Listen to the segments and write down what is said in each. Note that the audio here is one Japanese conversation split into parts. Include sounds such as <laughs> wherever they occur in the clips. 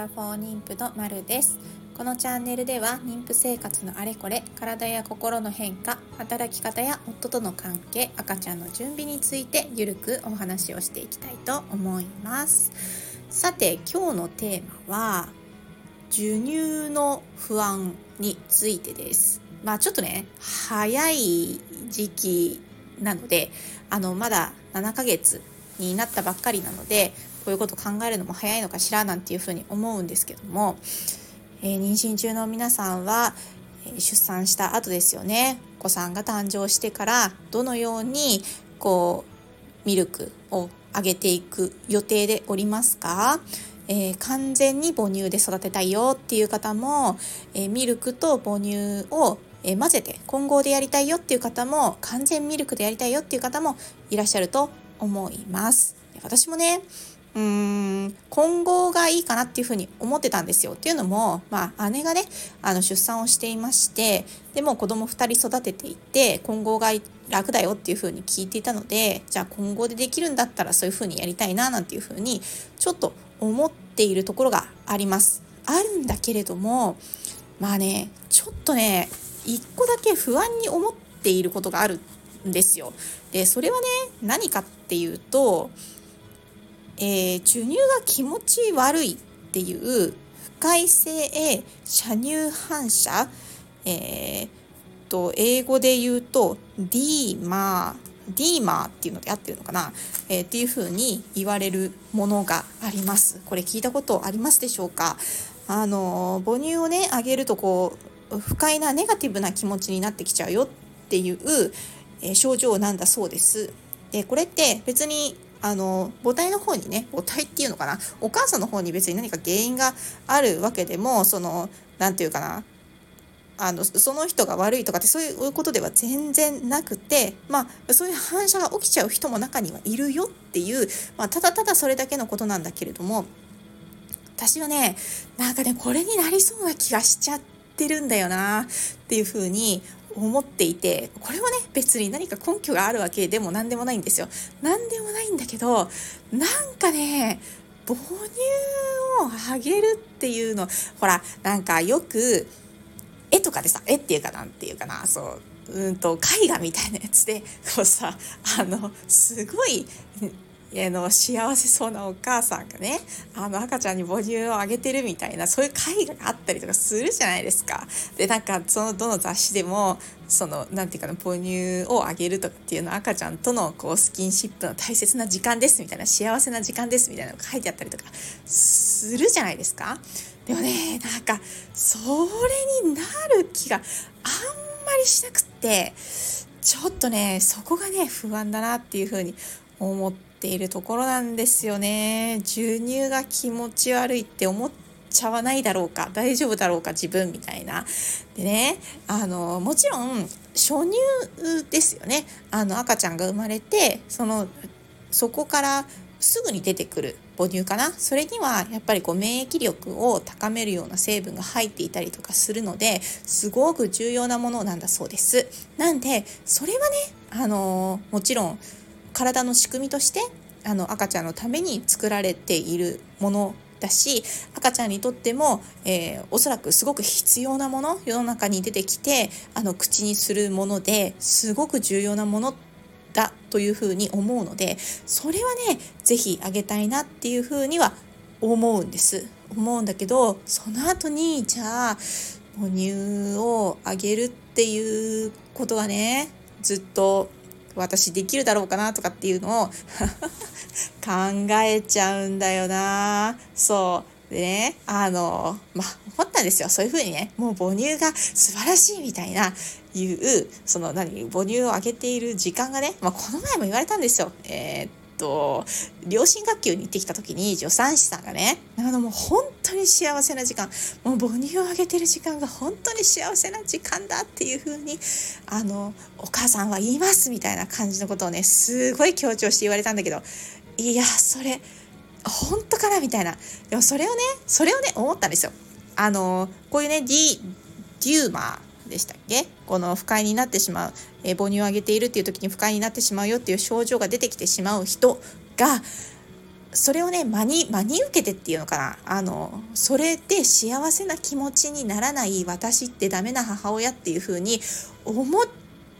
ラフォー妊婦のまるです。このチャンネルでは妊婦生活のあれこれ体や心の変化働き方や夫との関係赤ちゃんの準備についてゆるくお話をしていきたいと思います。さて今日のテーマは授乳の不安についてです。まあちょっとね早い時期なのであのまだ7ヶ月になったばっかりなのでこういうこと考えるのも早いのかしらなんていうふうに思うんですけども、えー、妊娠中の皆さんは、え出産した後ですよねお子さんが誕生してからどのようにこうミルクをあげていく予定でおりますか？えー、完全に母乳で育てたいよっていう方も、えー、ミルクと母乳を、え、混ぜて混合でやりたいよっていう方も完全ミルクでやりたいよっていう方もいらっしゃると思います。私もねうーん混合がいいかなっていうふうに思ってたんですよ。っていうのも、まあ、姉がねあの出産をしていましてでも子供2人育てていて混合が楽だよっていうふうに聞いていたのでじゃあ混合でできるんだったらそういうふうにやりたいななんていうふうにちょっと思っているところがあります。あるんだけれどもまあねちょっとね一個だけ不安に思っていることがあるんですよ。でそれはね何かっていうとえー、授乳が気持ち悪いっていう不快性射乳反射、えー、と英語で言うとディーマーディーマーっていうので合ってるのかな、えー、っていうふうに言われるものがあります。これ聞いたことありますでしょうか？あの母乳をねあげるとこう不快なネガティブな気持ちになってきちゃうよっていう、えー、症状なんだそうです。でこれって別にあの母体の方にね母体っていうのかな？お母さんの方に別に何か原因があるわけでもその何て言うかな？あのその人が悪いとかってそういうことでは全然なくてまあそういう反射が起きちゃう人も中にはいるよっていう、まあ、ただただそれだけのことなんだけれども私はねなんかねこれになりそうな気がしちゃってるんだよなっていうふうに思っていてこれはね別に何か根拠があるわけでも何でもないんですよ。何でもないんだけどなんかね母乳をあげるっていうのほらなんかよく絵とかでさ絵っていうかなんていうかなそううんと絵画みたいなやつでこうさあのすごいあの幸せそうなお母さんがねあの赤ちゃんに母乳をあげてるみたいなそういう絵画があったりとかするじゃないですか。でなんかそのどの雑誌でもそのなんていうかな母乳をあげるとかっていうのは赤ちゃんとのこうスキンシップの大切な時間ですみたいな幸せな時間ですみたいなのが書いてあったりとかするじゃないですか。でもねなんかそれになる気があんまりしなくってちょっとねそこがね不安だなっていうふうに思ってているところなんですよね。授乳が気持ち悪いって思っちゃわないだろうか大丈夫だろうか自分みたいな。でねあのもちろん初乳ですよねあの赤ちゃんが生まれてそのそこからすぐに出てくる母乳かなそれにはやっぱりこう免疫力を高めるような成分が入っていたりとかするのですごく重要なものなんだそうです。なんでそれはねあのもちろん体の仕組みとしてあの赤ちゃんのために作られているものだし赤ちゃんにとっても、えー、おそらくすごく必要なもの世の中に出てきてあの口にするものですごく重要なものだというふうに思うのでそれはね是非あげたいなっていうふうには思うんです。思うんだけどその後にじゃあ母乳をあげるっていうことがねずっと私できるだろうかなとかっていうのを <laughs> 考えちゃうんだよな。そう。でねあのまあ思ったんですよ。そういうふうにねもう母乳が素晴らしいみたいないうその何母乳をあげている時間がね、まあ、この前も言われたんですよ。えー、っと両親学級に行ってきた時に助産師さんがねあのもう本当に幸せな時間もう母乳をあげてる時間が本当に幸せな時間だっていう風にあのお母さんは言いますみたいな感じのことをねすごい強調して言われたんだけどいやそれ本当かなみたいな。でもそれをねそれをね思ったんですよ。あのこういうねディデューマー。でしたっけ？この不快になってしまう、えー、母乳をあげているっていう時に不快になってしまうよっていう症状が出てきてしまう人がそれをね真に真に受けてっていうのかな？あのそれで幸せな気持ちにならない私ってダメな母親っていう風に思っ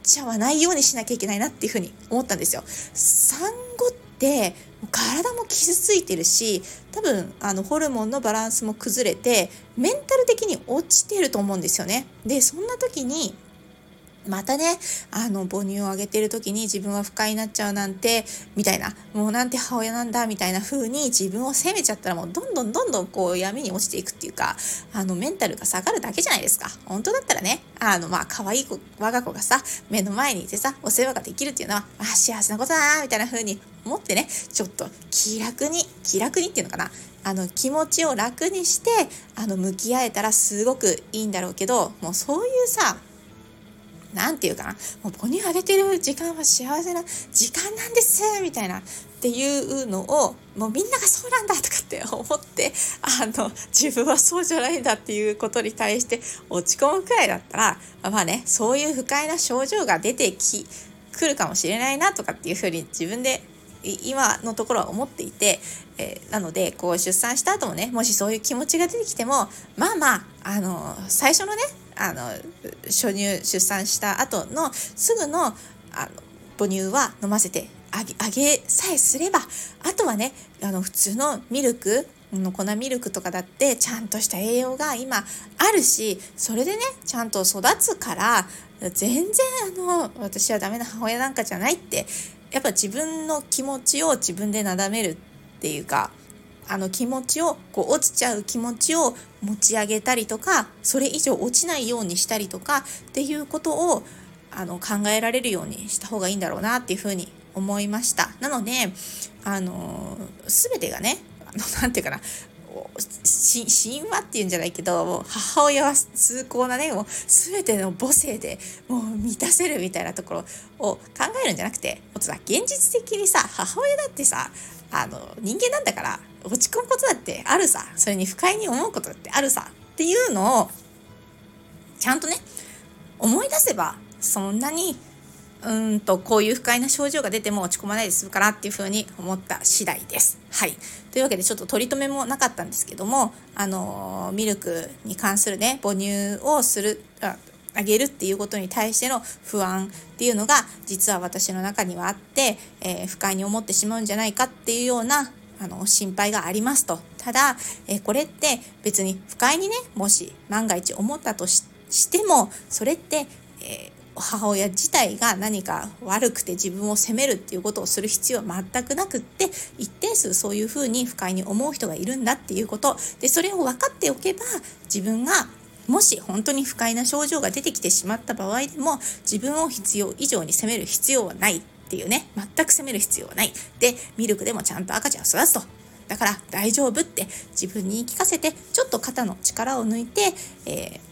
ちゃわないようにしなきゃいけないなっていう風に思ったんですよ。産後って体も傷ついてるし多分あのホルモンのバランスも崩れてメンタル的に落ちてると思うんですよね。でそんな時にまたね、あの、母乳をあげてる時に自分は不快になっちゃうなんて、みたいな、もうなんて母親なんだ、みたいな風に自分を責めちゃったらもうどんどんどんどんこう闇に落ちていくっていうか、あの、メンタルが下がるだけじゃないですか。本当だったらね、あの、まあ、可愛い子、我が子がさ、目の前にいてさ、お世話ができるっていうのは、あ、幸せなことだな、みたいな風に思ってね、ちょっと気楽に、気楽にっていうのかな、あの気持ちを楽にしてあの向き合えたらすごくいいんだろうけどもうそういうさ何て言うかなもう母乳あげてる時間は幸せな時間なんです。みたいな。っていうのをもうみんながそうなんだとかって思ってあの自分はそうじゃないんだっていうことに対して落ち込むくらいだったらまあねそういう不快な症状が出てきくるかもしれないなとかっていうふうに自分で今のところは思っていて、えー、なのでこう出産した後もねもしそういう気持ちが出てきてもまあまああの最初のねあの初乳出産した後のすぐのあの母乳は飲ませてあげあげさえすればあとはねあの普通のミルクの粉ミルクとかだってちゃんとした栄養が今あるしそれでねちゃんと育つから全然あの私はダメな母親なんかじゃないってやっぱ自分の気持ちを自分でなだめるっていうかあの気持ちをこう落ちちゃう気持ちを持ち上げたりとかそれ以上落ちないようにしたりとかっていうことをあの考えられるようにした方がいいんだろうなっていうふうに思いました。なのであの全てがねあのなて言うかな神話っていうんじゃないけど母親は崇高なねもう全ての母性でもう満たせるみたいなところを考えるんじゃなくてもっとさ現実的にさ母親だってさあの人間なんだから落ち込むことだってあるさそれに不快に思うことだってあるさっていうのをちゃんとね思い出せばそんなにうんとこういう不快な症状が出ても落ち込まないで済むかなっていうふうに思った次第です。はい。というわけでちょっと取り留めもなかったんですけども、あのミルクに関するね、母乳をする、あげるっていうことに対しての不安っていうのが実は私の中にはあって、えー、不快に思ってしまうんじゃないかっていうようなあの心配がありますと。ただ、えー、これって別に不快にね、もし万が一思ったとしても、それって、えー母親自体が何か悪くて自分を責めるっていうことをする必要は全くなくって一定数そういうふうに不快に思う人がいるんだっていうことでそれを分かっておけば自分がもし本当に不快な症状が出てきてしまった場合でも自分を必要以上に責める必要はないっていうね全く責める必要はないでミルクでもちゃんと赤ちゃんを育つとだから大丈夫って自分に言い聞かせてちょっと肩の力を抜いて、えー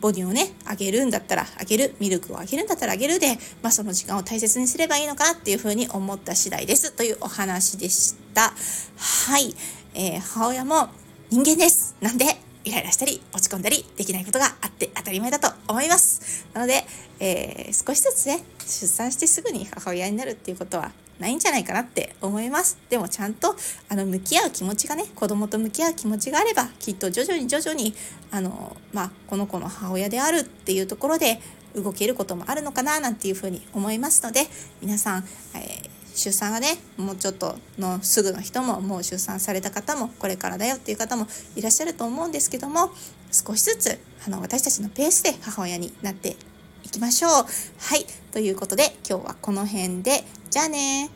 母乳をね、あげるんだったらあげる、ミルクをあげるんだったらあげるで、まあ、その時間を大切にすればいいのかなっていうふうに思った次第ですというお話でした。はい。えー、母親も人間です。なんで、イライラしたり落ち込んだりできないことがあって当たり前だと思います。なので、えー、少しずつね、出産してすぐに母親になるっていうことはないんじゃないかなって思います。でもちゃんとあの向き合う気持ちがね子供と向き合う気持ちがあればきっと徐々に徐々にあの、まあ、この子の母親であるっていうところで動けることもあるのかななんていうふうに思いますので皆さん、えー、出産がねもうちょっとのすぐの人ももう出産された方もこれからだよっていう方もいらっしゃると思うんですけども少しずつあの私たちのペースで母親になっていきましょう。はい。ということで今日はこの辺でじゃあね